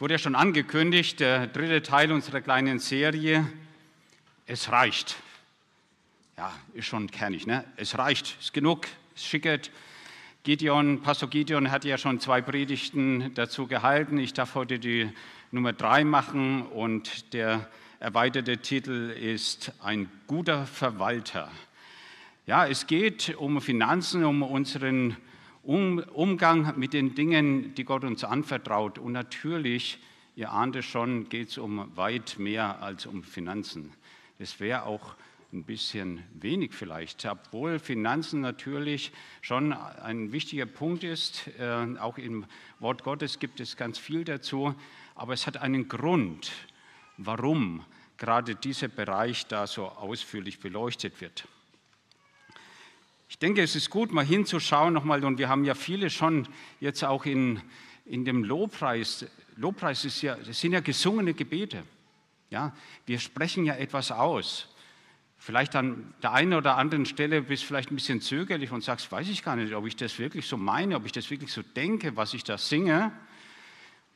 Wurde ja schon angekündigt, der dritte Teil unserer kleinen Serie. Es reicht. Ja, ist schon kernig, ne? Es reicht, ist genug, ist schickert. Gideon, Pastor Gideon hat ja schon zwei Predigten dazu gehalten. Ich darf heute die Nummer drei machen und der erweiterte Titel ist Ein guter Verwalter. Ja, es geht um Finanzen, um unseren Umgang mit den Dingen, die Gott uns anvertraut. Und natürlich, ihr ahnt es schon, geht es um weit mehr als um Finanzen. Es wäre auch ein bisschen wenig vielleicht, obwohl Finanzen natürlich schon ein wichtiger Punkt ist. Äh, auch im Wort Gottes gibt es ganz viel dazu, aber es hat einen Grund, warum gerade dieser Bereich da so ausführlich beleuchtet wird. Ich denke, es ist gut, mal hinzuschauen nochmal, und wir haben ja viele schon jetzt auch in, in dem Lobpreis. Lobpreis ist ja, das sind ja gesungene Gebete. Ja, wir sprechen ja etwas aus. Vielleicht an der einen oder anderen Stelle bist du vielleicht ein bisschen zögerlich und sagst, weiß ich gar nicht, ob ich das wirklich so meine, ob ich das wirklich so denke, was ich da singe.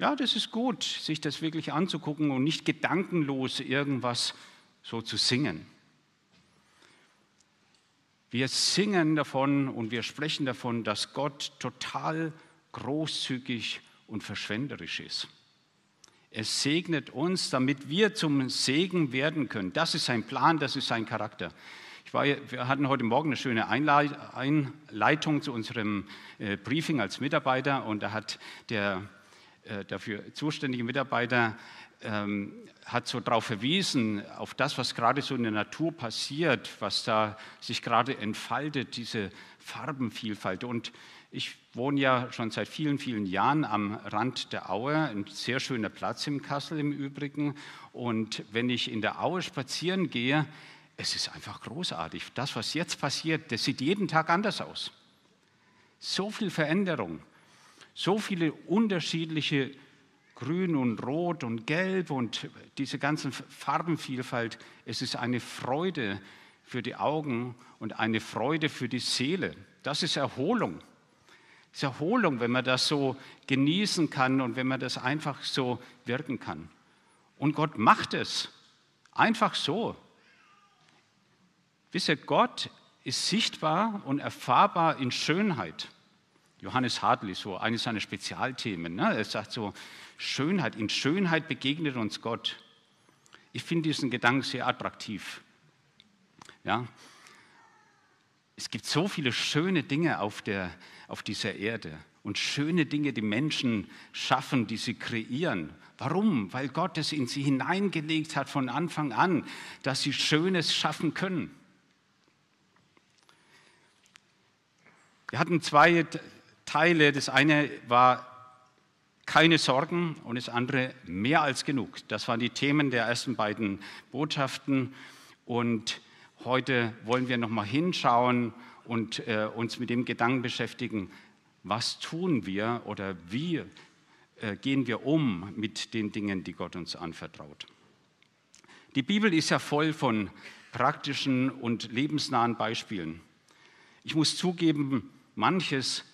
Ja, das ist gut, sich das wirklich anzugucken und nicht gedankenlos irgendwas so zu singen. Wir singen davon und wir sprechen davon, dass Gott total großzügig und verschwenderisch ist. Er segnet uns, damit wir zum Segen werden können. Das ist sein Plan, das ist sein Charakter. War, wir hatten heute Morgen eine schöne Einleitung zu unserem äh, Briefing als Mitarbeiter und da hat der äh, dafür zuständige Mitarbeiter ähm, hat so darauf verwiesen, auf das, was gerade so in der Natur passiert, was da sich gerade entfaltet, diese Farbenvielfalt. Und ich wohne ja schon seit vielen, vielen Jahren am Rand der Aue, ein sehr schöner Platz im Kassel im Übrigen. Und wenn ich in der Aue spazieren gehe, es ist einfach großartig. Das, was jetzt passiert, das sieht jeden Tag anders aus. So viel Veränderung, so viele unterschiedliche Grün und Rot und Gelb und diese ganze Farbenvielfalt. Es ist eine Freude für die Augen und eine Freude für die Seele. Das ist Erholung. Das ist Erholung, wenn man das so genießen kann und wenn man das einfach so wirken kann. Und Gott macht es einfach so. Wisst ihr, Gott ist sichtbar und erfahrbar in Schönheit. Johannes Hartl so eines seiner Spezialthemen. Ne? Er sagt so, Schönheit, in Schönheit begegnet uns Gott. Ich finde diesen Gedanken sehr attraktiv. Ja? Es gibt so viele schöne Dinge auf, der, auf dieser Erde und schöne Dinge, die Menschen schaffen, die sie kreieren. Warum? Weil Gott es in sie hineingelegt hat von Anfang an, dass sie Schönes schaffen können. Wir hatten zwei Teile. Das eine war keine Sorgen und das andere mehr als genug. Das waren die Themen der ersten beiden Botschaften. Und heute wollen wir nochmal hinschauen und äh, uns mit dem Gedanken beschäftigen, was tun wir oder wie äh, gehen wir um mit den Dingen, die Gott uns anvertraut. Die Bibel ist ja voll von praktischen und lebensnahen Beispielen. Ich muss zugeben, manches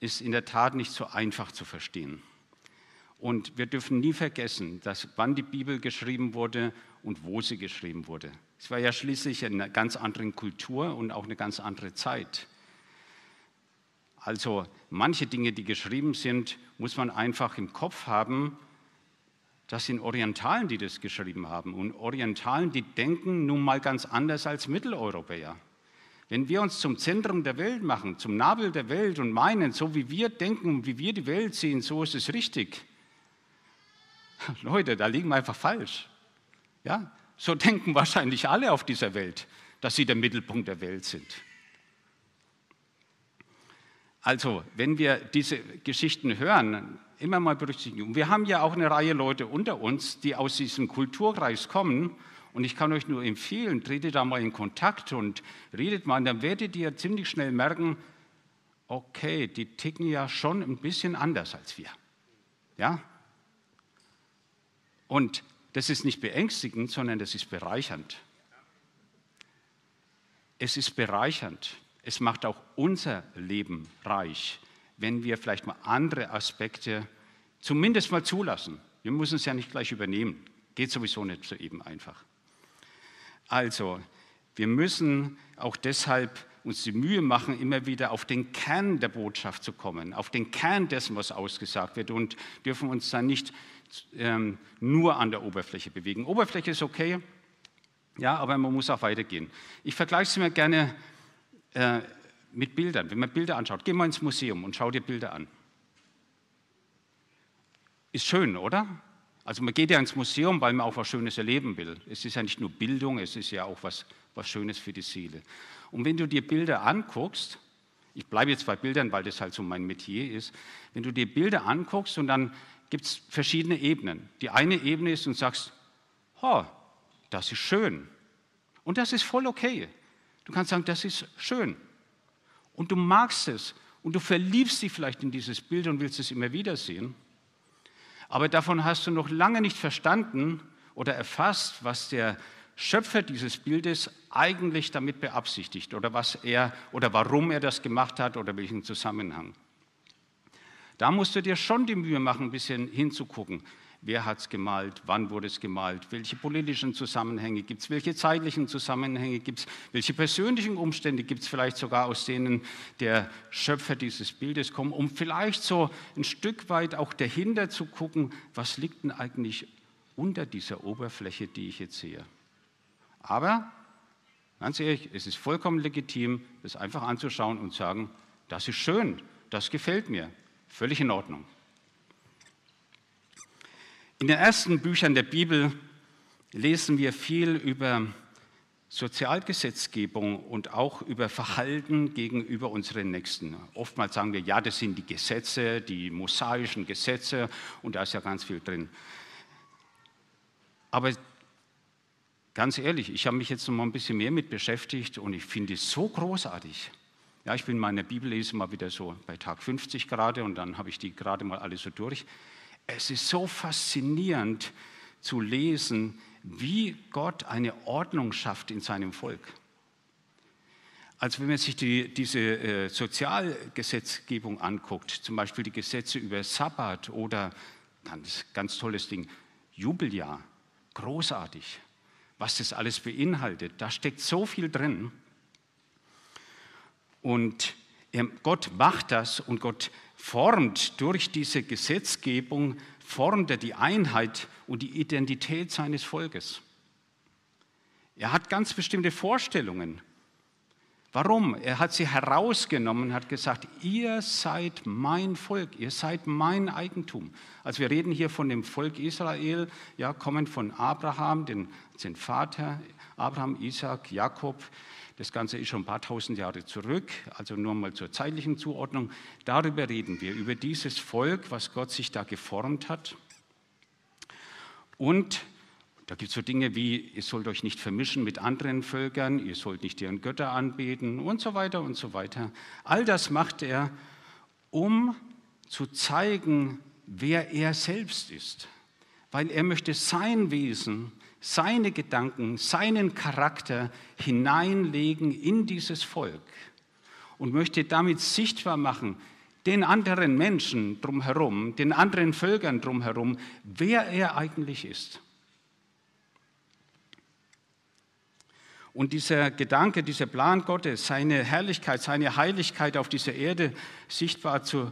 ist in der Tat nicht so einfach zu verstehen. Und wir dürfen nie vergessen, dass wann die Bibel geschrieben wurde und wo sie geschrieben wurde. Es war ja schließlich eine ganz andere Kultur und auch eine ganz andere Zeit. Also manche Dinge, die geschrieben sind, muss man einfach im Kopf haben. Das sind Orientalen, die das geschrieben haben. Und Orientalen, die denken nun mal ganz anders als Mitteleuropäer. Wenn wir uns zum Zentrum der Welt machen, zum Nabel der Welt und meinen, so wie wir denken, wie wir die Welt sehen, so ist es richtig. Leute, da liegen wir einfach falsch. Ja? So denken wahrscheinlich alle auf dieser Welt, dass sie der Mittelpunkt der Welt sind. Also, wenn wir diese Geschichten hören, immer mal berücksichtigen. Wir haben ja auch eine Reihe Leute unter uns, die aus diesem Kulturkreis kommen und ich kann euch nur empfehlen, tretet da mal in Kontakt und redet mal. Und dann werdet ihr ziemlich schnell merken, okay, die ticken ja schon ein bisschen anders als wir. Ja? Und das ist nicht beängstigend, sondern das ist bereichernd. Es ist bereichernd. Es macht auch unser Leben reich, wenn wir vielleicht mal andere Aspekte Zumindest mal zulassen. Wir müssen es ja nicht gleich übernehmen. Geht sowieso nicht so eben einfach. Also, wir müssen auch deshalb uns die Mühe machen, immer wieder auf den Kern der Botschaft zu kommen, auf den Kern dessen, was ausgesagt wird und dürfen uns dann nicht ähm, nur an der Oberfläche bewegen. Oberfläche ist okay, ja, aber man muss auch weitergehen. Ich vergleiche es mir gerne äh, mit Bildern. Wenn man Bilder anschaut, geh mal ins Museum und schau dir Bilder an. Ist schön, oder? Also man geht ja ins Museum, weil man auch was Schönes erleben will. Es ist ja nicht nur Bildung, es ist ja auch was, was Schönes für die Seele. Und wenn du dir Bilder anguckst, ich bleibe jetzt bei Bildern, weil das halt so mein Metier ist, wenn du dir Bilder anguckst und dann gibt es verschiedene Ebenen. Die eine Ebene ist und sagst, oh, das ist schön. Und das ist voll okay. Du kannst sagen, das ist schön. Und du magst es. Und du verliebst dich vielleicht in dieses Bild und willst es immer wieder sehen. Aber davon hast du noch lange nicht verstanden oder erfasst, was der Schöpfer dieses Bildes eigentlich damit beabsichtigt oder was er oder warum er das gemacht hat oder welchen Zusammenhang. Da musst du dir schon die Mühe machen, ein bisschen hinzugucken. Wer hat es gemalt? Wann wurde es gemalt? Welche politischen Zusammenhänge gibt es? Welche zeitlichen Zusammenhänge gibt es? Welche persönlichen Umstände gibt es vielleicht sogar, aus denen der Schöpfer dieses Bildes kommt, um vielleicht so ein Stück weit auch dahinter zu gucken, was liegt denn eigentlich unter dieser Oberfläche, die ich jetzt sehe. Aber, ganz ehrlich, es ist vollkommen legitim, das einfach anzuschauen und zu sagen, das ist schön, das gefällt mir, völlig in Ordnung. In den ersten Büchern der Bibel lesen wir viel über Sozialgesetzgebung und auch über Verhalten gegenüber unseren Nächsten. Oftmals sagen wir, ja, das sind die Gesetze, die mosaischen Gesetze und da ist ja ganz viel drin. Aber ganz ehrlich, ich habe mich jetzt noch mal ein bisschen mehr mit beschäftigt und ich finde es so großartig. Ja, ich bin in meiner Bibellese mal wieder so bei Tag 50 gerade und dann habe ich die gerade mal alle so durch. Es ist so faszinierend zu lesen, wie Gott eine Ordnung schafft in seinem Volk. Also wenn man sich die, diese äh, Sozialgesetzgebung anguckt, zum Beispiel die Gesetze über Sabbat oder ganz, ganz tolles Ding, Jubeljahr, großartig, was das alles beinhaltet, da steckt so viel drin. Und Gott macht das und Gott formt durch diese Gesetzgebung, formt er die Einheit und die Identität seines Volkes. Er hat ganz bestimmte Vorstellungen. Warum? Er hat sie herausgenommen, hat gesagt, ihr seid mein Volk, ihr seid mein Eigentum. Also wir reden hier von dem Volk Israel, ja, kommen von Abraham, den, den Vater, Abraham, Isaac, Jakob, das Ganze ist schon ein paar tausend Jahre zurück, also nur mal zur zeitlichen Zuordnung. Darüber reden wir, über dieses Volk, was Gott sich da geformt hat. Und da gibt es so Dinge wie, ihr sollt euch nicht vermischen mit anderen Völkern, ihr sollt nicht deren Götter anbeten und so weiter und so weiter. All das macht er, um zu zeigen, wer er selbst ist. Weil er möchte sein Wesen seine Gedanken, seinen Charakter hineinlegen in dieses Volk und möchte damit sichtbar machen, den anderen Menschen drumherum, den anderen Völkern drumherum, wer er eigentlich ist. Und dieser Gedanke, dieser Plan Gottes, seine Herrlichkeit, seine Heiligkeit auf dieser Erde sichtbar, zu,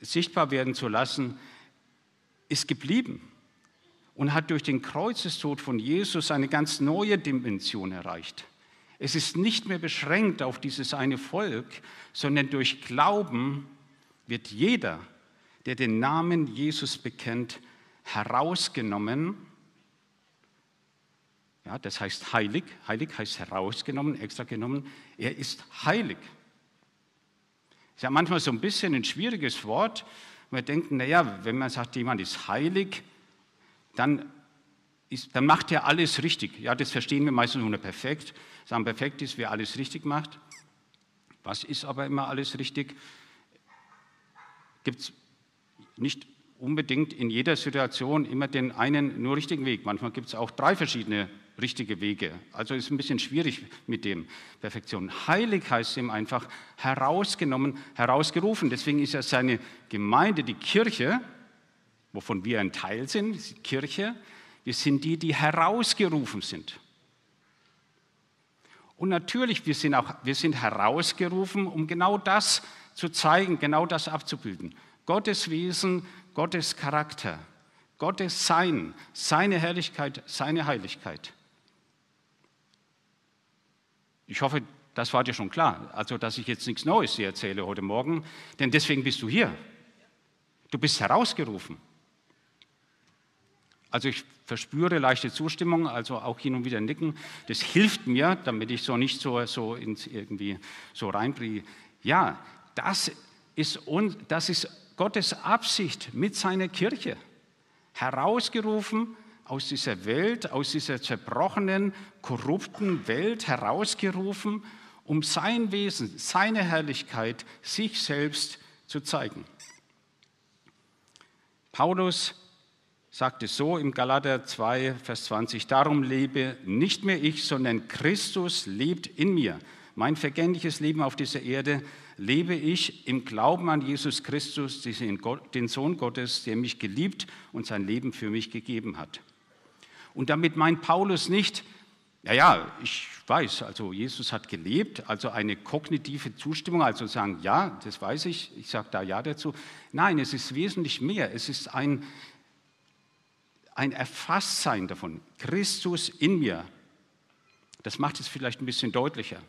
sichtbar werden zu lassen, ist geblieben und hat durch den Kreuzestod von Jesus eine ganz neue Dimension erreicht. Es ist nicht mehr beschränkt auf dieses eine Volk, sondern durch Glauben wird jeder, der den Namen Jesus bekennt, herausgenommen. Ja, das heißt heilig. Heilig heißt herausgenommen, extra genommen. Er ist heilig. Ist ja manchmal so ein bisschen ein schwieriges Wort. Wir denken, naja, wenn man sagt, jemand ist heilig, dann, ist, dann macht er alles richtig. Ja, das verstehen wir meistens nur perfekt. Sagen, perfekt ist, wer alles richtig macht. Was ist aber immer alles richtig? Gibt es nicht unbedingt in jeder Situation immer den einen nur richtigen Weg. Manchmal gibt es auch drei verschiedene richtige Wege. Also ist ein bisschen schwierig mit dem Perfektion. Heilig heißt ihm einfach herausgenommen, herausgerufen. Deswegen ist ja seine Gemeinde, die Kirche, wovon wir ein Teil sind, Kirche. Wir sind die, die herausgerufen sind. Und natürlich, wir sind, auch, wir sind herausgerufen, um genau das zu zeigen, genau das abzubilden. Gottes Wesen, Gottes Charakter, Gottes Sein, seine Herrlichkeit, seine Heiligkeit. Ich hoffe, das war dir schon klar. Also, dass ich jetzt nichts Neues dir erzähle heute Morgen, denn deswegen bist du hier. Du bist herausgerufen. Also ich verspüre leichte Zustimmung, also auch hin und wieder nicken. Das hilft mir, damit ich so nicht so, so ins irgendwie so reinbringe. Ja, das ist, das ist Gottes Absicht mit seiner Kirche. Herausgerufen aus dieser Welt, aus dieser zerbrochenen, korrupten Welt herausgerufen, um sein Wesen, seine Herrlichkeit, sich selbst zu zeigen. Paulus sagt es so im Galater 2, Vers 20, darum lebe nicht mehr ich, sondern Christus lebt in mir. Mein vergängliches Leben auf dieser Erde lebe ich im Glauben an Jesus Christus, den Sohn Gottes, der mich geliebt und sein Leben für mich gegeben hat. Und damit meint Paulus nicht, ja, ja, ich weiß, also Jesus hat gelebt, also eine kognitive Zustimmung, also sagen, ja, das weiß ich, ich sage da ja dazu. Nein, es ist wesentlich mehr. Es ist ein ein Erfasstsein davon. Christus in mir. Das macht es vielleicht ein bisschen deutlicher.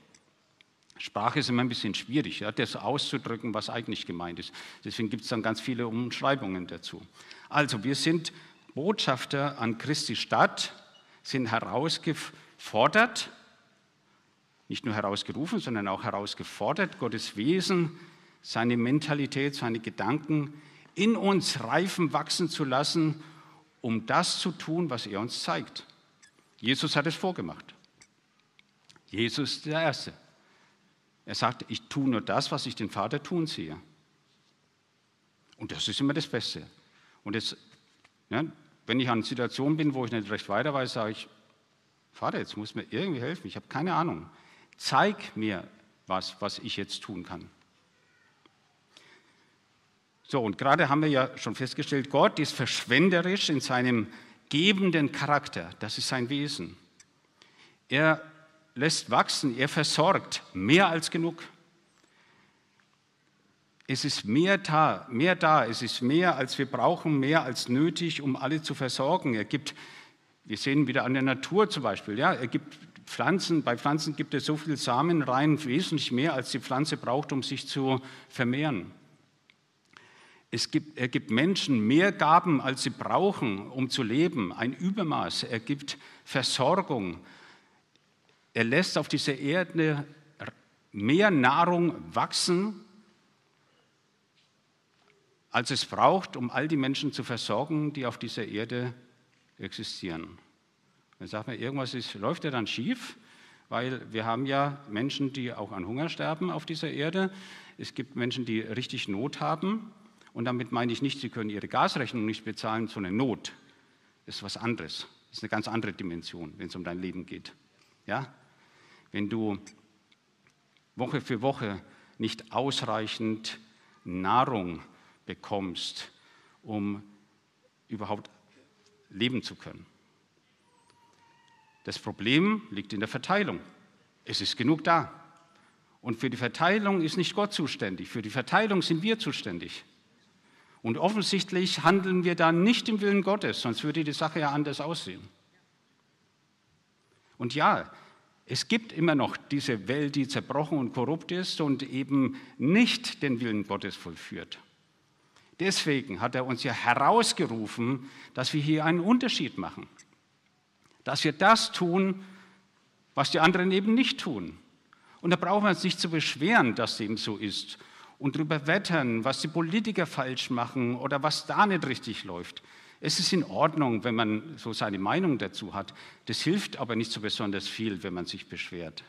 Sprache ist immer ein bisschen schwierig, ja, das auszudrücken, was eigentlich gemeint ist. Deswegen gibt es dann ganz viele Umschreibungen dazu. Also, wir sind Botschafter an Christi Stadt, sind herausgefordert, nicht nur herausgerufen, sondern auch herausgefordert, Gottes Wesen, seine Mentalität, seine Gedanken in uns reifen, wachsen zu lassen um das zu tun, was er uns zeigt. Jesus hat es vorgemacht. Jesus ist der Erste. Er sagt, ich tue nur das, was ich den Vater tun sehe. Und das ist immer das Beste. Und jetzt, ne, wenn ich an Situationen bin, wo ich nicht recht weiter weiß, sage ich, Vater, jetzt muss mir irgendwie helfen, ich habe keine Ahnung. Zeig mir was, was ich jetzt tun kann. So, und gerade haben wir ja schon festgestellt, Gott ist verschwenderisch in seinem gebenden Charakter. Das ist sein Wesen. Er lässt wachsen, er versorgt mehr als genug. Es ist mehr da, mehr da, es ist mehr als wir brauchen, mehr als nötig, um alle zu versorgen. Er gibt, wir sehen wieder an der Natur zum Beispiel, ja, er gibt Pflanzen, bei Pflanzen gibt es so viel Samen rein, wesentlich mehr als die Pflanze braucht, um sich zu vermehren. Es gibt, er gibt Menschen mehr Gaben, als sie brauchen, um zu leben, ein Übermaß. Er gibt Versorgung. Er lässt auf dieser Erde mehr Nahrung wachsen, als es braucht, um all die Menschen zu versorgen, die auf dieser Erde existieren. Dann sagt man, irgendwas ist, läuft ja dann schief, weil wir haben ja Menschen, die auch an Hunger sterben auf dieser Erde. Es gibt Menschen, die richtig Not haben. Und damit meine ich nicht, Sie können Ihre Gasrechnung nicht bezahlen, sondern Not. Ist was anderes. Das ist eine ganz andere Dimension, wenn es um dein Leben geht. Ja? Wenn du Woche für Woche nicht ausreichend Nahrung bekommst, um überhaupt leben zu können. Das Problem liegt in der Verteilung. Es ist genug da. Und für die Verteilung ist nicht Gott zuständig. Für die Verteilung sind wir zuständig. Und offensichtlich handeln wir da nicht im Willen Gottes, sonst würde die Sache ja anders aussehen. Und ja, es gibt immer noch diese Welt, die zerbrochen und korrupt ist und eben nicht den Willen Gottes vollführt. Deswegen hat er uns ja herausgerufen, dass wir hier einen Unterschied machen. Dass wir das tun, was die anderen eben nicht tun. Und da brauchen wir uns nicht zu beschweren, dass dem so ist und darüber wettern, was die Politiker falsch machen oder was da nicht richtig läuft. Es ist in Ordnung, wenn man so seine Meinung dazu hat. Das hilft aber nicht so besonders viel, wenn man sich beschwert.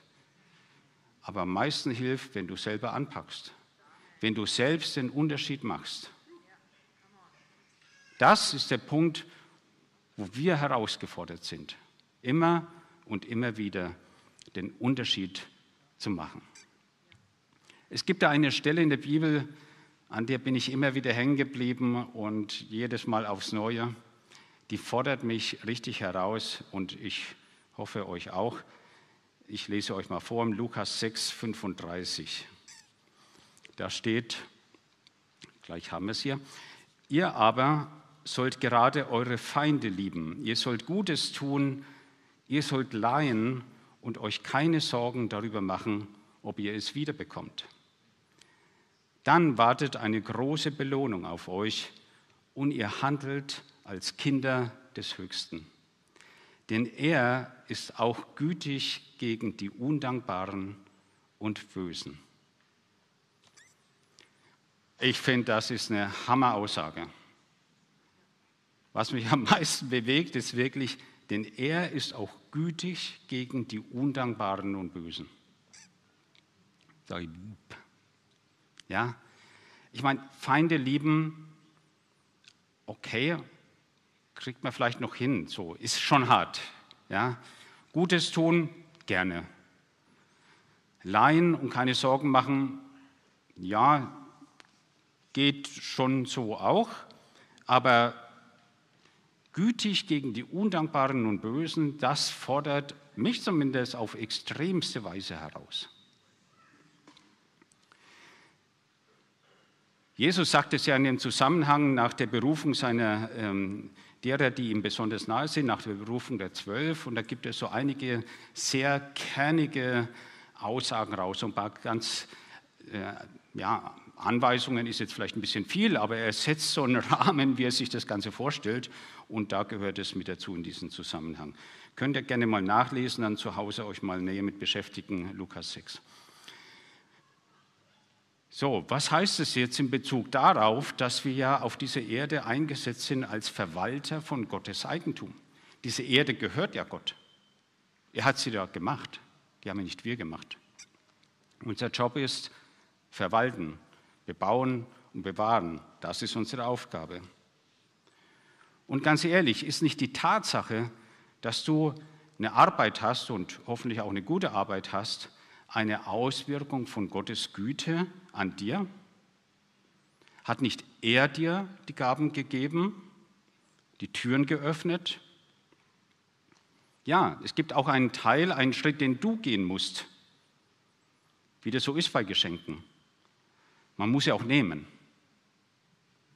Aber am meisten hilft, wenn du selber anpackst, wenn du selbst den Unterschied machst. Das ist der Punkt, wo wir herausgefordert sind, immer und immer wieder den Unterschied zu machen. Es gibt da eine Stelle in der Bibel, an der bin ich immer wieder hängen geblieben und jedes Mal aufs Neue. Die fordert mich richtig heraus und ich hoffe euch auch. Ich lese euch mal vor im Lukas 6, 35. Da steht, gleich haben wir es hier, ihr aber sollt gerade eure Feinde lieben, ihr sollt Gutes tun, ihr sollt leihen und euch keine Sorgen darüber machen, ob ihr es wiederbekommt. Dann wartet eine große Belohnung auf euch und ihr handelt als Kinder des Höchsten. Denn er ist auch gütig gegen die Undankbaren und Bösen. Ich finde, das ist eine Hammeraussage. Was mich am meisten bewegt, ist wirklich, denn er ist auch gütig gegen die Undankbaren und Bösen. Ja, ich meine, Feinde lieben, okay, kriegt man vielleicht noch hin, so ist schon hart. Ja, Gutes tun gerne. Leihen und keine Sorgen machen, ja, geht schon so auch, aber gütig gegen die Undankbaren und Bösen, das fordert mich zumindest auf extremste Weise heraus. Jesus sagt es ja in dem Zusammenhang nach der Berufung seiner, ähm, derer, die ihm besonders nahe sind, nach der Berufung der Zwölf. Und da gibt es so einige sehr kernige Aussagen raus, ein paar ganz äh, ja, Anweisungen ist jetzt vielleicht ein bisschen viel, aber er setzt so einen Rahmen, wie er sich das Ganze vorstellt. Und da gehört es mit dazu in diesem Zusammenhang. Könnt ihr gerne mal nachlesen, dann zu Hause euch mal näher mit beschäftigen, Lukas 6. So, was heißt es jetzt in Bezug darauf, dass wir ja auf dieser Erde eingesetzt sind als Verwalter von Gottes Eigentum? Diese Erde gehört ja Gott. Er hat sie da gemacht. Die haben ja nicht wir gemacht. Unser Job ist verwalten, bebauen und bewahren. Das ist unsere Aufgabe. Und ganz ehrlich, ist nicht die Tatsache, dass du eine Arbeit hast und hoffentlich auch eine gute Arbeit hast, eine Auswirkung von Gottes Güte an dir? Hat nicht er dir die Gaben gegeben, die Türen geöffnet? Ja, es gibt auch einen Teil, einen Schritt, den du gehen musst, wie das so ist bei Geschenken. Man muss sie auch nehmen.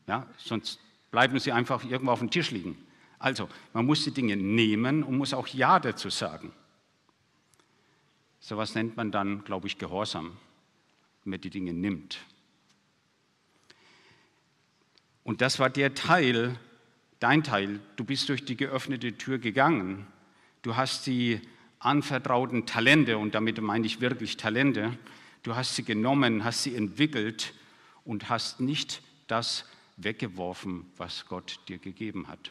Ja, sonst bleiben sie einfach irgendwo auf dem Tisch liegen. Also, man muss die Dinge nehmen und muss auch Ja dazu sagen. So was nennt man dann, glaube ich, Gehorsam, man die Dinge nimmt. Und das war der Teil, dein Teil. Du bist durch die geöffnete Tür gegangen. Du hast die anvertrauten Talente, und damit meine ich wirklich Talente, du hast sie genommen, hast sie entwickelt und hast nicht das weggeworfen, was Gott dir gegeben hat.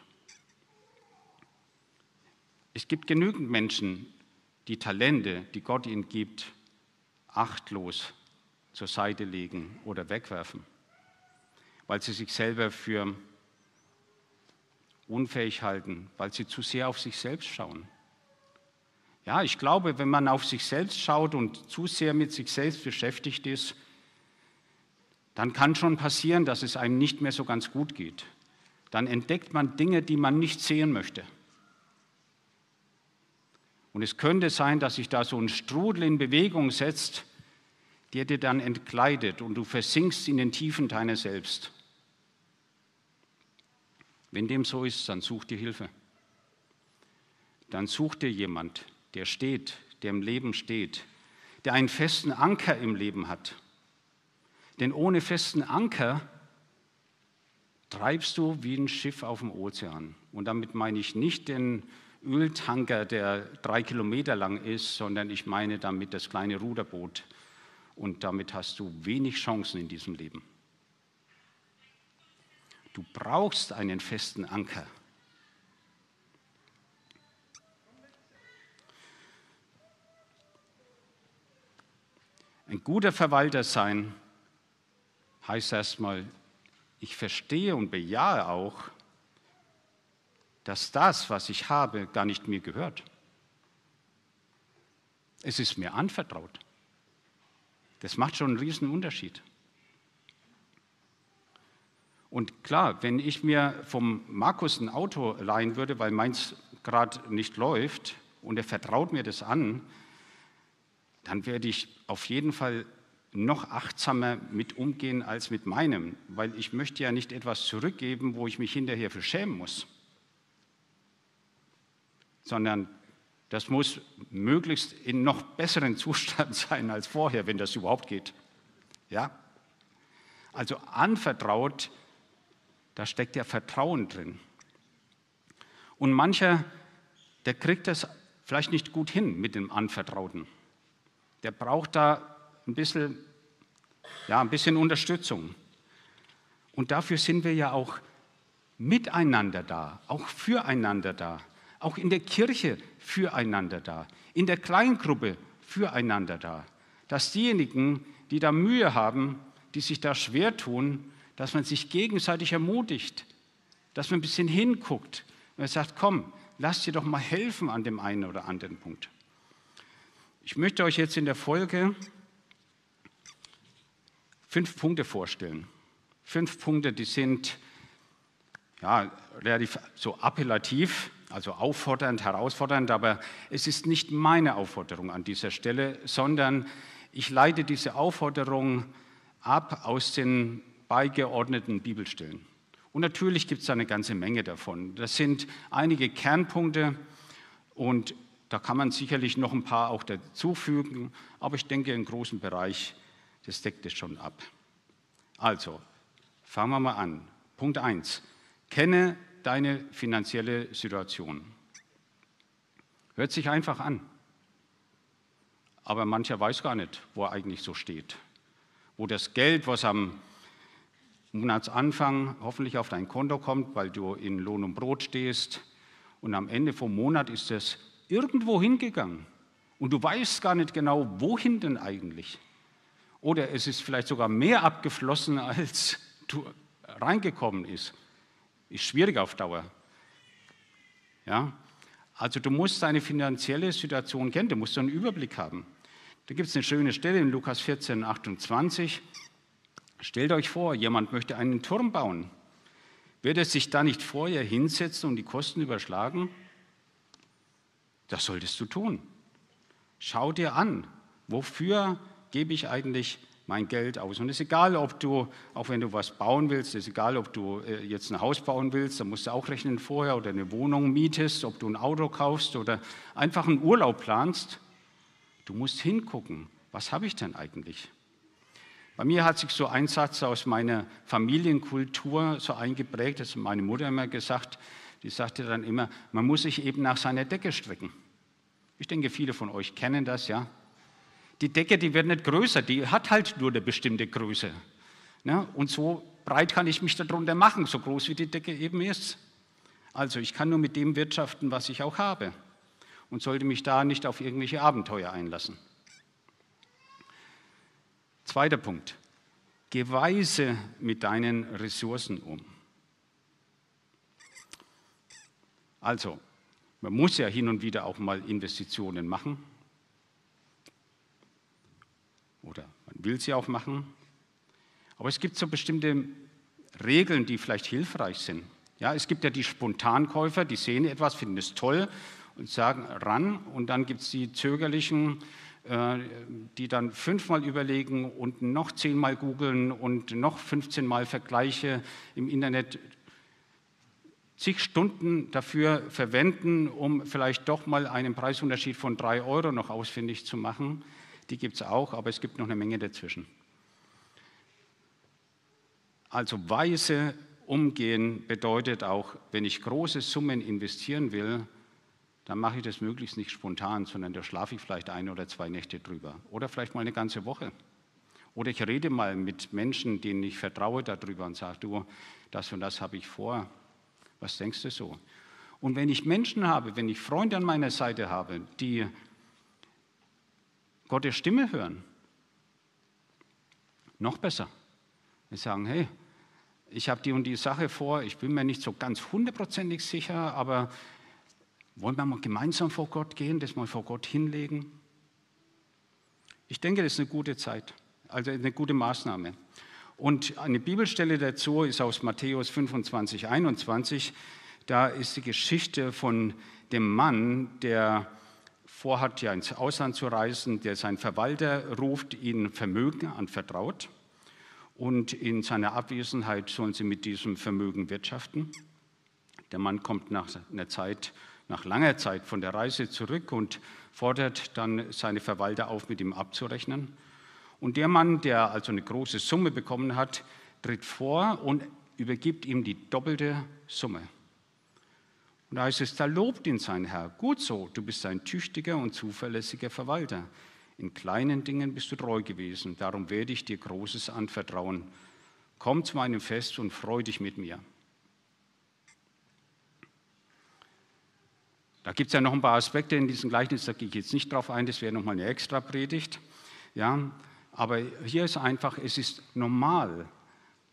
Es gibt genügend Menschen, die Talente, die Gott ihnen gibt, achtlos zur Seite legen oder wegwerfen, weil sie sich selber für unfähig halten, weil sie zu sehr auf sich selbst schauen. Ja, ich glaube, wenn man auf sich selbst schaut und zu sehr mit sich selbst beschäftigt ist, dann kann schon passieren, dass es einem nicht mehr so ganz gut geht. Dann entdeckt man Dinge, die man nicht sehen möchte. Und es könnte sein, dass sich da so ein Strudel in Bewegung setzt, der dir dann entkleidet und du versinkst in den Tiefen deiner selbst. Wenn dem so ist, dann such dir Hilfe. Dann such dir jemand, der steht, der im Leben steht, der einen festen Anker im Leben hat. Denn ohne festen Anker treibst du wie ein Schiff auf dem Ozean. Und damit meine ich nicht den Öltanker, der drei Kilometer lang ist, sondern ich meine damit das kleine Ruderboot. Und damit hast du wenig Chancen in diesem Leben. Du brauchst einen festen Anker. Ein guter Verwalter sein heißt erstmal, ich verstehe und bejahe auch, dass das, was ich habe, gar nicht mir gehört. Es ist mir anvertraut. Das macht schon einen riesen Unterschied. Und klar, wenn ich mir vom Markus ein Auto leihen würde, weil meins gerade nicht läuft und er vertraut mir das an, dann werde ich auf jeden Fall noch achtsamer mit umgehen als mit meinem, weil ich möchte ja nicht etwas zurückgeben, wo ich mich hinterher für schämen muss, sondern das muss möglichst in noch besseren Zustand sein als vorher, wenn das überhaupt geht. Ja? Also anvertraut da steckt ja Vertrauen drin. Und mancher, der kriegt das vielleicht nicht gut hin mit dem Anvertrauten. Der braucht da ein bisschen, ja, ein bisschen Unterstützung. Und dafür sind wir ja auch miteinander da, auch füreinander da, auch in der Kirche füreinander da, in der Kleingruppe füreinander da. Dass diejenigen, die da Mühe haben, die sich da schwer tun, dass man sich gegenseitig ermutigt, dass man ein bisschen hinguckt und sagt, komm, lass dir doch mal helfen an dem einen oder anderen Punkt. Ich möchte euch jetzt in der Folge fünf Punkte vorstellen. Fünf Punkte, die sind ja, relativ so appellativ, also auffordernd, herausfordernd, aber es ist nicht meine Aufforderung an dieser Stelle, sondern ich leite diese Aufforderung ab aus den beigeordneten Bibelstellen. Und natürlich gibt es eine ganze Menge davon. Das sind einige Kernpunkte und da kann man sicherlich noch ein paar auch dazufügen, aber ich denke, im großen Bereich, das deckt es schon ab. Also, fangen wir mal an. Punkt 1. Kenne deine finanzielle Situation. Hört sich einfach an. Aber mancher weiß gar nicht, wo er eigentlich so steht. Wo das Geld, was am Monatsanfang hoffentlich auf dein Konto kommt, weil du in Lohn und Brot stehst. Und am Ende vom Monat ist es irgendwo hingegangen. Und du weißt gar nicht genau, wohin denn eigentlich. Oder es ist vielleicht sogar mehr abgeflossen, als du reingekommen ist. Ist schwierig auf Dauer. Ja? Also du musst deine finanzielle Situation kennen, du musst einen Überblick haben. Da gibt es eine schöne Stelle in Lukas 14, 28. Stellt euch vor, jemand möchte einen Turm bauen. Wird er sich da nicht vorher hinsetzen und die Kosten überschlagen? Das solltest du tun. Schau dir an, wofür gebe ich eigentlich mein Geld aus. Und es ist egal, ob du, auch wenn du was bauen willst, es ist egal, ob du äh, jetzt ein Haus bauen willst, da musst du auch rechnen vorher, oder eine Wohnung mietest, ob du ein Auto kaufst oder einfach einen Urlaub planst. Du musst hingucken, was habe ich denn eigentlich? Bei mir hat sich so ein Satz aus meiner Familienkultur so eingeprägt, das hat meine Mutter immer gesagt, die sagte dann immer, man muss sich eben nach seiner Decke strecken. Ich denke, viele von euch kennen das, ja. Die Decke, die wird nicht größer, die hat halt nur eine bestimmte Größe. Ne? Und so breit kann ich mich darunter machen, so groß wie die Decke eben ist. Also ich kann nur mit dem wirtschaften, was ich auch habe und sollte mich da nicht auf irgendwelche Abenteuer einlassen. Zweiter Punkt. Geh weise mit deinen Ressourcen um. Also, man muss ja hin und wieder auch mal Investitionen machen. Oder man will sie auch machen. Aber es gibt so bestimmte Regeln, die vielleicht hilfreich sind. Ja, es gibt ja die Spontankäufer, die sehen etwas, finden es toll und sagen ran. Und dann gibt es die zögerlichen, äh, die dann fünfmal überlegen und noch zehnmal googeln und noch 15 Mal Vergleiche im Internet zig Stunden dafür verwenden, um vielleicht doch mal einen Preisunterschied von drei Euro noch ausfindig zu machen. Die gibt es auch, aber es gibt noch eine Menge dazwischen. Also weise umgehen bedeutet auch, wenn ich große Summen investieren will, dann mache ich das möglichst nicht spontan, sondern da schlafe ich vielleicht ein oder zwei Nächte drüber. Oder vielleicht mal eine ganze Woche. Oder ich rede mal mit Menschen, denen ich vertraue darüber und sage, du, das und das habe ich vor. Was denkst du so? Und wenn ich Menschen habe, wenn ich Freunde an meiner Seite habe, die Gottes Stimme hören, noch besser. Die sagen, hey, ich habe die und die Sache vor, ich bin mir nicht so ganz hundertprozentig sicher, aber wollen wir mal gemeinsam vor Gott gehen, das mal vor Gott hinlegen? Ich denke, das ist eine gute Zeit, also eine gute Maßnahme. Und eine Bibelstelle dazu ist aus Matthäus 25, 21. Da ist die Geschichte von dem Mann, der vorhat, ja ins Ausland zu reisen, der seinen Verwalter ruft, ihnen Vermögen anvertraut. Und in seiner Abwesenheit sollen sie mit diesem Vermögen wirtschaften. Der Mann kommt nach einer Zeit, nach langer Zeit von der Reise zurück und fordert dann seine Verwalter auf, mit ihm abzurechnen. Und der Mann, der also eine große Summe bekommen hat, tritt vor und übergibt ihm die doppelte Summe. Und da heißt es, da lobt ihn sein Herr. Gut so, du bist ein tüchtiger und zuverlässiger Verwalter. In kleinen Dingen bist du treu gewesen, darum werde ich dir Großes anvertrauen. Komm zu meinem Fest und freu dich mit mir. Da gibt es ja noch ein paar Aspekte in diesem Gleichnis, da gehe ich jetzt nicht drauf ein, das wäre nochmal eine extra Predigt. Ja, aber hier ist einfach, es ist normal,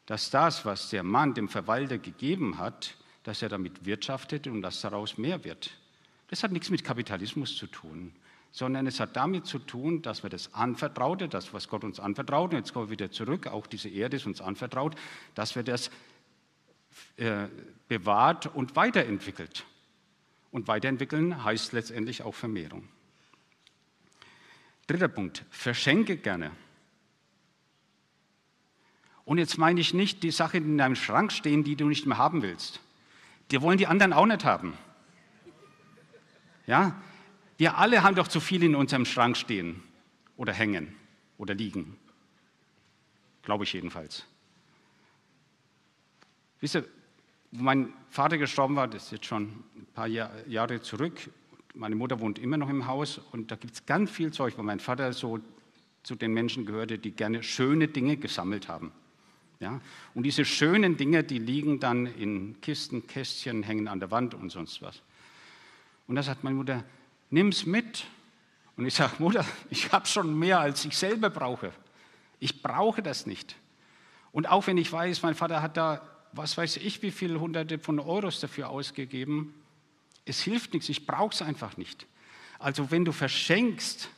dass das, was der Mann dem Verwalter gegeben hat, dass er damit wirtschaftet und dass daraus mehr wird. Das hat nichts mit Kapitalismus zu tun, sondern es hat damit zu tun, dass wir das Anvertraute, das, was Gott uns anvertraut, und jetzt kommen wir wieder zurück, auch diese Erde ist uns anvertraut, dass wir das äh, bewahrt und weiterentwickelt. Und weiterentwickeln heißt letztendlich auch Vermehrung. Dritter Punkt, verschenke gerne. Und jetzt meine ich nicht die Sachen, die in deinem Schrank stehen, die du nicht mehr haben willst. Die wollen die anderen auch nicht haben. Ja? Wir alle haben doch zu viel in unserem Schrank stehen oder hängen oder liegen. Glaube ich jedenfalls. Wisst ihr, wo mein Vater gestorben war, das ist jetzt schon ein paar Jahre zurück, meine Mutter wohnt immer noch im Haus und da gibt es ganz viel Zeug, wo mein Vater so zu den Menschen gehörte, die gerne schöne Dinge gesammelt haben. Ja? Und diese schönen Dinge, die liegen dann in Kisten, Kästchen, hängen an der Wand und sonst was. Und da sagt meine Mutter, nimm's mit. Und ich sage, Mutter, ich habe schon mehr, als ich selber brauche. Ich brauche das nicht. Und auch wenn ich weiß, mein Vater hat da was weiß ich, wie viele hunderte von Euros dafür ausgegeben. Es hilft nichts, ich brauche es einfach nicht. Also wenn du verschenkst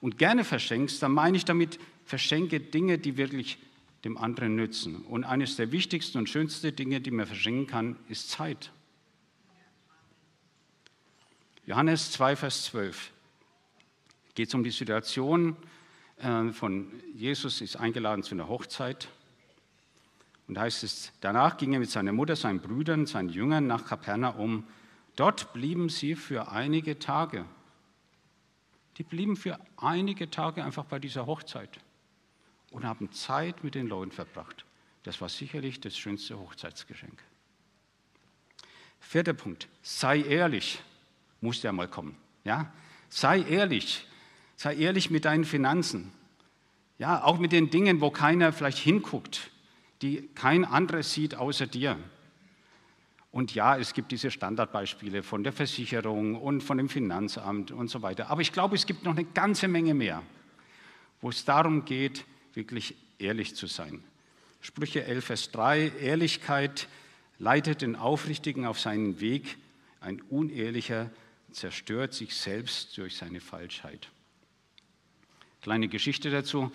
und gerne verschenkst, dann meine ich damit, verschenke Dinge, die wirklich dem anderen nützen. Und eines der wichtigsten und schönsten Dinge, die man verschenken kann, ist Zeit. Johannes 2, Vers 12 geht es um die Situation äh, von Jesus, ist eingeladen zu einer Hochzeit und heißt es, danach ging er mit seiner Mutter, seinen Brüdern, seinen Jüngern nach Kapernaum. Dort blieben sie für einige Tage. Die blieben für einige Tage einfach bei dieser Hochzeit und haben Zeit mit den Leuten verbracht. Das war sicherlich das schönste Hochzeitsgeschenk. Vierter Punkt, sei ehrlich, muss ja mal kommen. Ja? Sei ehrlich, sei ehrlich mit deinen Finanzen. Ja, auch mit den Dingen, wo keiner vielleicht hinguckt die kein anderes sieht außer dir. Und ja, es gibt diese Standardbeispiele von der Versicherung und von dem Finanzamt und so weiter. Aber ich glaube, es gibt noch eine ganze Menge mehr, wo es darum geht, wirklich ehrlich zu sein. Sprüche 11, Vers 3, Ehrlichkeit leitet den Aufrichtigen auf seinen Weg, ein Unehrlicher zerstört sich selbst durch seine Falschheit. Kleine Geschichte dazu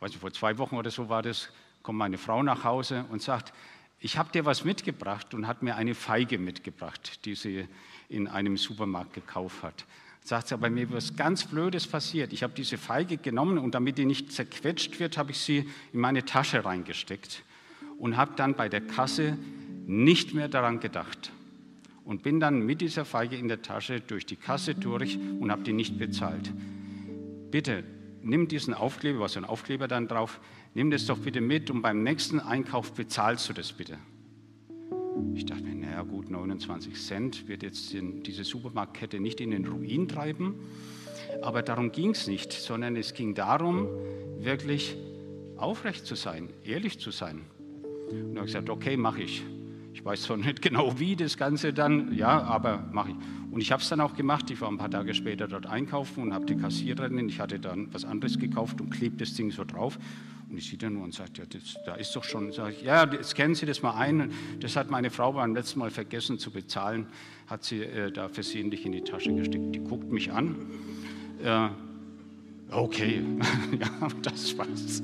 weiß nicht, vor zwei Wochen oder so war das, kommt meine Frau nach Hause und sagt, ich habe dir was mitgebracht und hat mir eine Feige mitgebracht, die sie in einem Supermarkt gekauft hat. Sagt sie, aber mir was ganz Blödes passiert. Ich habe diese Feige genommen und damit die nicht zerquetscht wird, habe ich sie in meine Tasche reingesteckt und habe dann bei der Kasse nicht mehr daran gedacht und bin dann mit dieser Feige in der Tasche durch die Kasse durch und habe die nicht bezahlt. Bitte nimm diesen Aufkleber, was so ein Aufkleber dann drauf, nimm das doch bitte mit und beim nächsten Einkauf bezahlst du das bitte. Ich dachte mir, naja gut, 29 Cent wird jetzt diese Supermarktkette nicht in den Ruin treiben, aber darum ging es nicht, sondern es ging darum, wirklich aufrecht zu sein, ehrlich zu sein. Und habe ich gesagt, okay, mache ich. Ich weiß zwar nicht genau, wie das Ganze dann, ja, aber mache ich. Und ich habe es dann auch gemacht. Ich war ein paar Tage später dort einkaufen und habe die Kassiererin, ich hatte dann was anderes gekauft und klebt das Ding so drauf. Und ich sehe dann nur und sagt, ja, das, da ist doch schon, sag ich, ja, scannen Sie das mal ein. Das hat meine Frau beim letzten Mal vergessen zu bezahlen, hat sie äh, da versehentlich in die Tasche gesteckt. Die guckt mich an. Äh, okay, ja, das war's.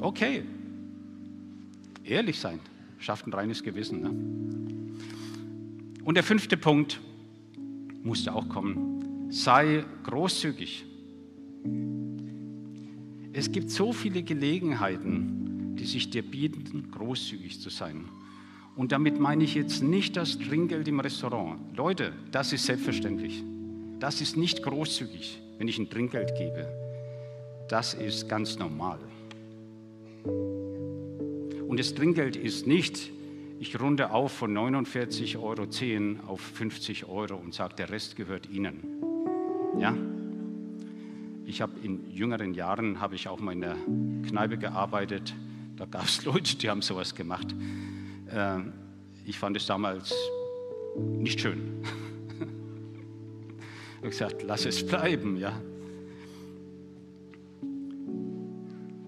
Okay, ehrlich sein schafft ein reines Gewissen. Ne? Und der fünfte Punkt musste auch kommen. Sei großzügig. Es gibt so viele Gelegenheiten, die sich dir bieten, großzügig zu sein. Und damit meine ich jetzt nicht das Trinkgeld im Restaurant. Leute, das ist selbstverständlich. Das ist nicht großzügig, wenn ich ein Trinkgeld gebe. Das ist ganz normal. Und das Trinkgeld ist nicht, ich runde auf von 49,10 Euro auf 50 Euro und sage, der Rest gehört Ihnen. Ja? Ich habe in jüngeren Jahren habe ich auch mal in der Kneipe gearbeitet. Da gab es Leute, die haben sowas gemacht. Äh, ich fand es damals nicht schön. ich habe gesagt, lass es bleiben, ja.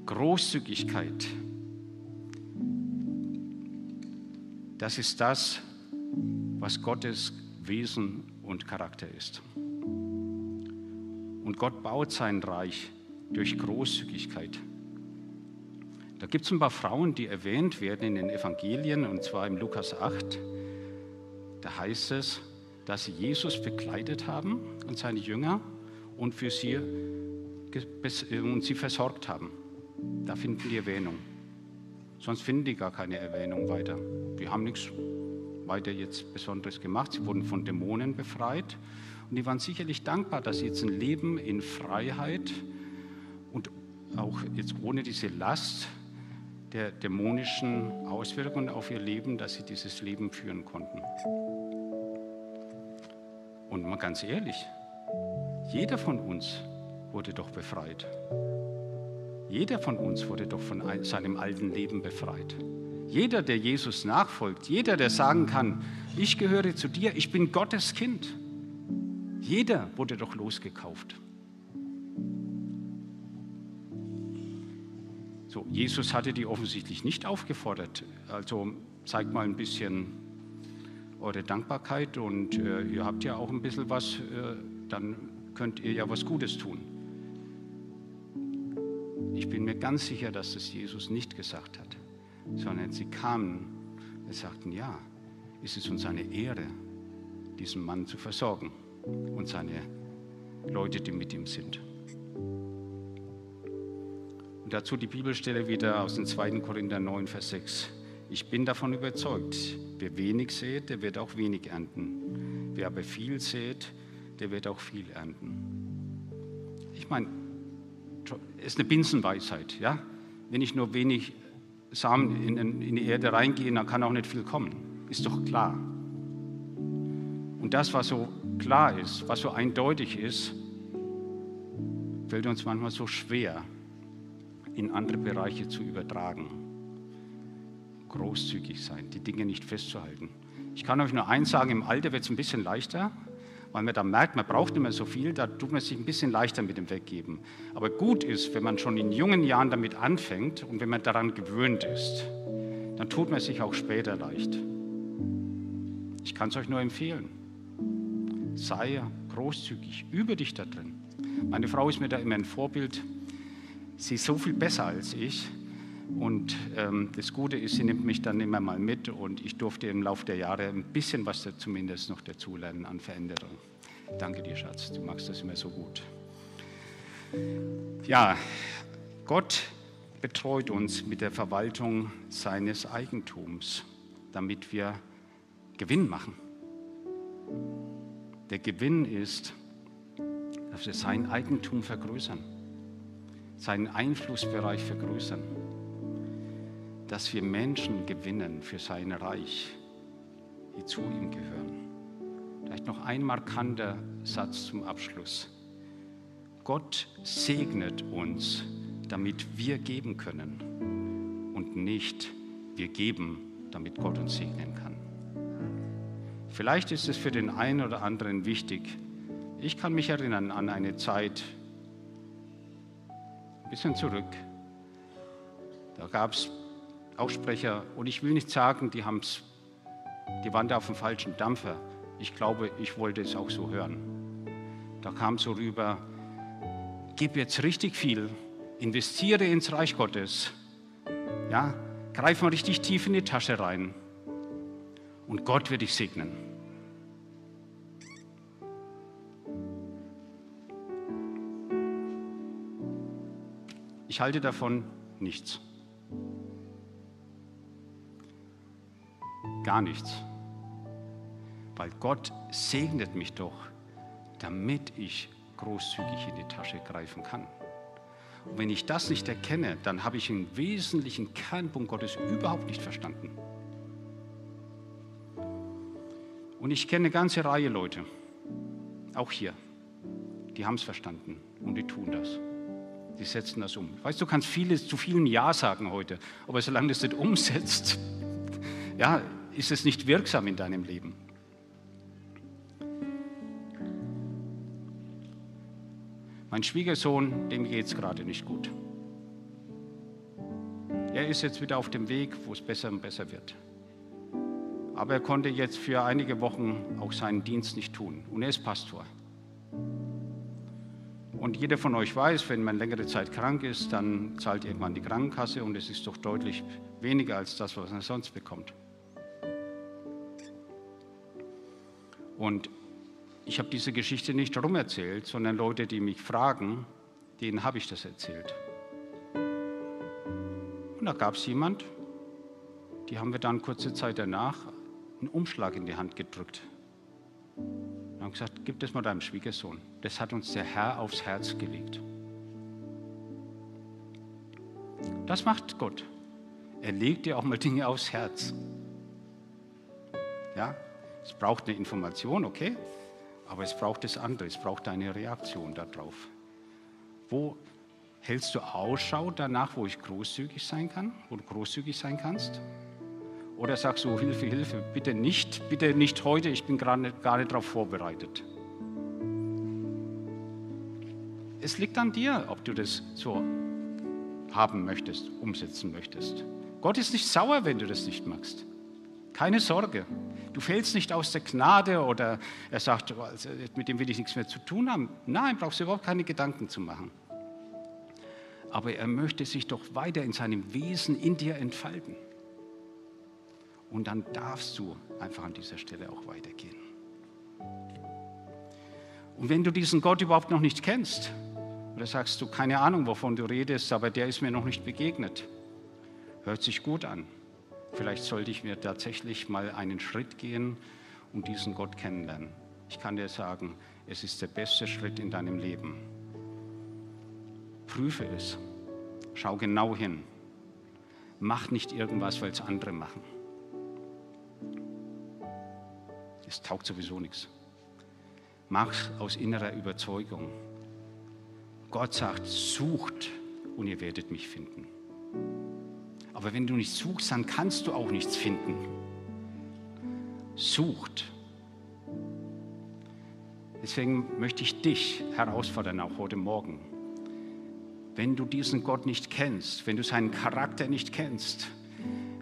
Großzügigkeit. Das ist das, was Gottes Wesen und Charakter ist. Und Gott baut sein Reich durch Großzügigkeit. Da gibt es ein paar Frauen, die erwähnt werden in den Evangelien, und zwar im Lukas 8. Da heißt es, dass sie Jesus begleitet haben und seine Jünger und für sie und sie versorgt haben. Da finden die Erwähnung. Sonst finden die gar keine Erwähnung weiter. Die haben nichts weiter jetzt Besonderes gemacht. Sie wurden von Dämonen befreit und die waren sicherlich dankbar, dass sie jetzt ein Leben in Freiheit und auch jetzt ohne diese Last der dämonischen Auswirkungen auf ihr Leben, dass sie dieses Leben führen konnten. Und mal ganz ehrlich, jeder von uns wurde doch befreit. Jeder von uns wurde doch von seinem alten Leben befreit. Jeder, der Jesus nachfolgt, jeder, der sagen kann, ich gehöre zu dir, ich bin Gottes Kind, jeder wurde doch losgekauft. So, Jesus hatte die offensichtlich nicht aufgefordert. Also zeigt mal ein bisschen eure Dankbarkeit und äh, ihr habt ja auch ein bisschen was, äh, dann könnt ihr ja was Gutes tun. Ich bin mir ganz sicher, dass das Jesus nicht gesagt hat, sondern sie kamen und sagten, ja, ist es uns eine Ehre, diesen Mann zu versorgen und seine Leute, die mit ihm sind. Und dazu die Bibelstelle wieder aus dem 2. Korinther 9, Vers 6. Ich bin davon überzeugt, wer wenig sät, der wird auch wenig ernten. Wer aber viel sät, der wird auch viel ernten. Ich meine, es ist eine Binsenweisheit. Ja? Wenn ich nur wenig Samen in, in die Erde reingehe, dann kann auch nicht viel kommen. Ist doch klar. Und das, was so klar ist, was so eindeutig ist, fällt uns manchmal so schwer, in andere Bereiche zu übertragen. Großzügig sein, die Dinge nicht festzuhalten. Ich kann euch nur eins sagen, im Alter wird es ein bisschen leichter, weil man da merkt, man braucht nicht mehr so viel, da tut man sich ein bisschen leichter mit dem Weggeben. Aber gut ist, wenn man schon in jungen Jahren damit anfängt und wenn man daran gewöhnt ist, dann tut man sich auch später leicht. Ich kann es euch nur empfehlen. Sei großzügig, übe dich da drin. Meine Frau ist mir da immer ein Vorbild. Sie ist so viel besser als ich. Und ähm, das Gute ist, sie nimmt mich dann immer mal mit und ich durfte im Laufe der Jahre ein bisschen was da zumindest noch dazulernen an Veränderung. Danke dir, Schatz, du magst das immer so gut. Ja, Gott betreut uns mit der Verwaltung seines Eigentums, damit wir Gewinn machen. Der Gewinn ist, dass wir sein Eigentum vergrößern, seinen Einflussbereich vergrößern dass wir Menschen gewinnen für sein Reich, die zu ihm gehören. Vielleicht noch ein markanter Satz zum Abschluss. Gott segnet uns, damit wir geben können und nicht wir geben, damit Gott uns segnen kann. Vielleicht ist es für den einen oder anderen wichtig. Ich kann mich erinnern an eine Zeit, ein bisschen zurück, da gab es Aussprecher, und ich will nicht sagen, die, haben's, die waren da auf dem falschen Dampfer. Ich glaube, ich wollte es auch so hören. Da kam so rüber, gib jetzt richtig viel, investiere ins Reich Gottes Ja, greif mal richtig tief in die Tasche rein. Und Gott wird dich segnen. Ich halte davon nichts. Gar nichts. Weil Gott segnet mich doch, damit ich großzügig in die Tasche greifen kann. Und wenn ich das nicht erkenne, dann habe ich einen wesentlichen Kernpunkt Gottes überhaupt nicht verstanden. Und ich kenne eine ganze Reihe Leute, auch hier, die haben es verstanden und die tun das. Die setzen das um. Weißt du, du kannst vieles zu vielen Ja sagen heute, aber solange du es nicht umsetzt, ja, ist es nicht wirksam in deinem Leben. Mein Schwiegersohn, dem geht es gerade nicht gut. Er ist jetzt wieder auf dem Weg, wo es besser und besser wird. Aber er konnte jetzt für einige Wochen auch seinen Dienst nicht tun. Und er ist Pastor. Und jeder von euch weiß, wenn man längere Zeit krank ist, dann zahlt irgendwann die Krankenkasse und es ist doch deutlich weniger als das, was man sonst bekommt. Und ich habe diese Geschichte nicht rumerzählt, sondern Leute, die mich fragen, denen habe ich das erzählt. Und da gab es jemand, die haben wir dann kurze Zeit danach einen Umschlag in die Hand gedrückt. Und haben gesagt, gib das mal deinem Schwiegersohn. Das hat uns der Herr aufs Herz gelegt. Das macht Gott. Er legt dir auch mal Dinge aufs Herz. Ja, es braucht eine Information, okay, aber es braucht das andere, es braucht eine Reaktion darauf. Wo hältst du Ausschau danach, wo ich großzügig sein kann, wo du großzügig sein kannst? Oder sagst du, Hilfe, Hilfe, bitte nicht, bitte nicht heute, ich bin gerade nicht, gar nicht darauf vorbereitet. Es liegt an dir, ob du das so haben möchtest, umsetzen möchtest. Gott ist nicht sauer, wenn du das nicht machst. Keine Sorge. Du fällst nicht aus der Gnade oder er sagt, also, mit dem will ich nichts mehr zu tun haben. Nein, brauchst du überhaupt keine Gedanken zu machen. Aber er möchte sich doch weiter in seinem Wesen in dir entfalten. Und dann darfst du einfach an dieser Stelle auch weitergehen. Und wenn du diesen Gott überhaupt noch nicht kennst, oder sagst du, keine Ahnung, wovon du redest, aber der ist mir noch nicht begegnet, hört sich gut an. Vielleicht sollte ich mir tatsächlich mal einen Schritt gehen und diesen Gott kennenlernen. Ich kann dir sagen, es ist der beste Schritt in deinem Leben. Prüfe es. Schau genau hin. Mach nicht irgendwas, weil es andere machen. Es taugt sowieso nichts. Mach es aus innerer Überzeugung. Gott sagt, sucht und ihr werdet mich finden. Aber wenn du nicht suchst, dann kannst du auch nichts finden. Sucht. Deswegen möchte ich dich herausfordern, auch heute Morgen. Wenn du diesen Gott nicht kennst, wenn du seinen Charakter nicht kennst,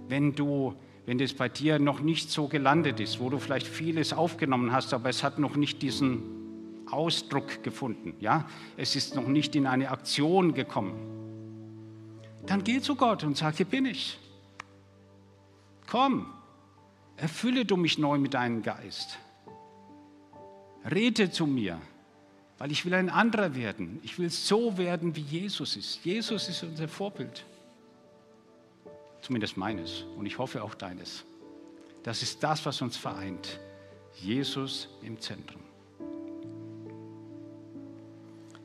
wenn du wenn das bei dir noch nicht so gelandet ist, wo du vielleicht vieles aufgenommen hast, aber es hat noch nicht diesen Ausdruck gefunden, ja, es ist noch nicht in eine Aktion gekommen, dann geh zu Gott und sag, hier bin ich. Komm, erfülle du mich neu mit deinem Geist. Rede zu mir, weil ich will ein anderer werden. Ich will so werden, wie Jesus ist. Jesus ist unser Vorbild. Zumindest meines und ich hoffe auch deines. Das ist das, was uns vereint. Jesus im Zentrum.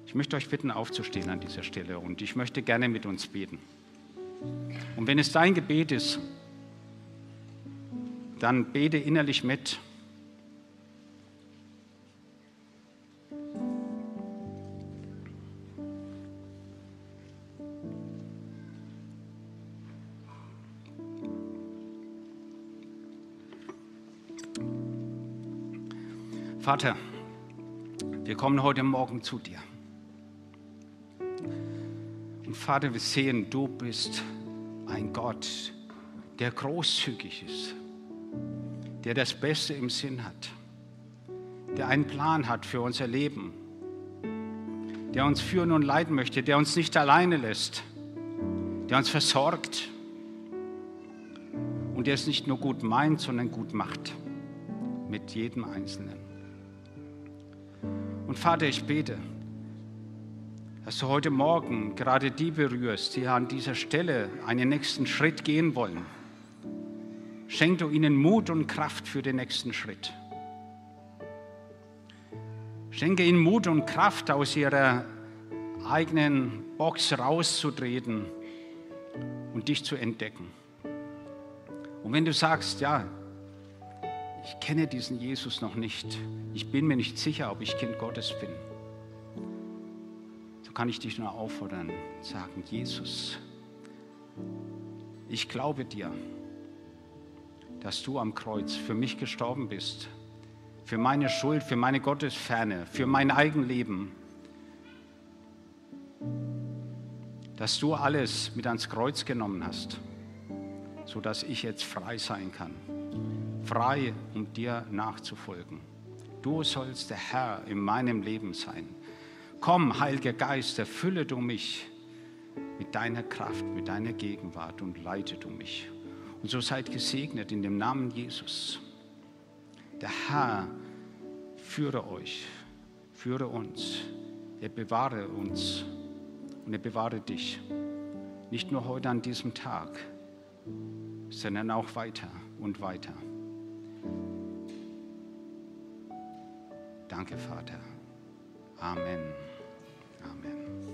Ich möchte euch bitten, aufzustehen an dieser Stelle und ich möchte gerne mit uns beten. Und wenn es dein Gebet ist, dann bete innerlich mit. Vater, wir kommen heute Morgen zu dir. Vater, wir sehen, du bist ein Gott, der großzügig ist, der das Beste im Sinn hat, der einen Plan hat für unser Leben, der uns führen und leiten möchte, der uns nicht alleine lässt, der uns versorgt, und der es nicht nur gut meint, sondern gut macht. Mit jedem Einzelnen. Und Vater, ich bete, dass du heute Morgen gerade die berührst, die an dieser Stelle einen nächsten Schritt gehen wollen. Schenk du ihnen Mut und Kraft für den nächsten Schritt. Schenke ihnen Mut und Kraft, aus ihrer eigenen Box rauszutreten und dich zu entdecken. Und wenn du sagst, ja, ich kenne diesen Jesus noch nicht, ich bin mir nicht sicher, ob ich Kind Gottes bin, so kann ich dich nur auffordern, sagen, Jesus, ich glaube dir, dass du am Kreuz für mich gestorben bist, für meine Schuld, für meine Gottesferne, für mein Eigenleben, dass du alles mit ans Kreuz genommen hast, sodass ich jetzt frei sein kann frei, um dir nachzufolgen. Du sollst der Herr in meinem Leben sein. Komm, Heiliger Geist, erfülle du mich mit deiner Kraft, mit deiner Gegenwart und leite du mich. Und so seid gesegnet in dem Namen Jesus. Der Herr führe euch, führe uns, er bewahre uns und er bewahre dich. Nicht nur heute an diesem Tag, sondern auch weiter und weiter. Danke, Vater. Amen. Amen.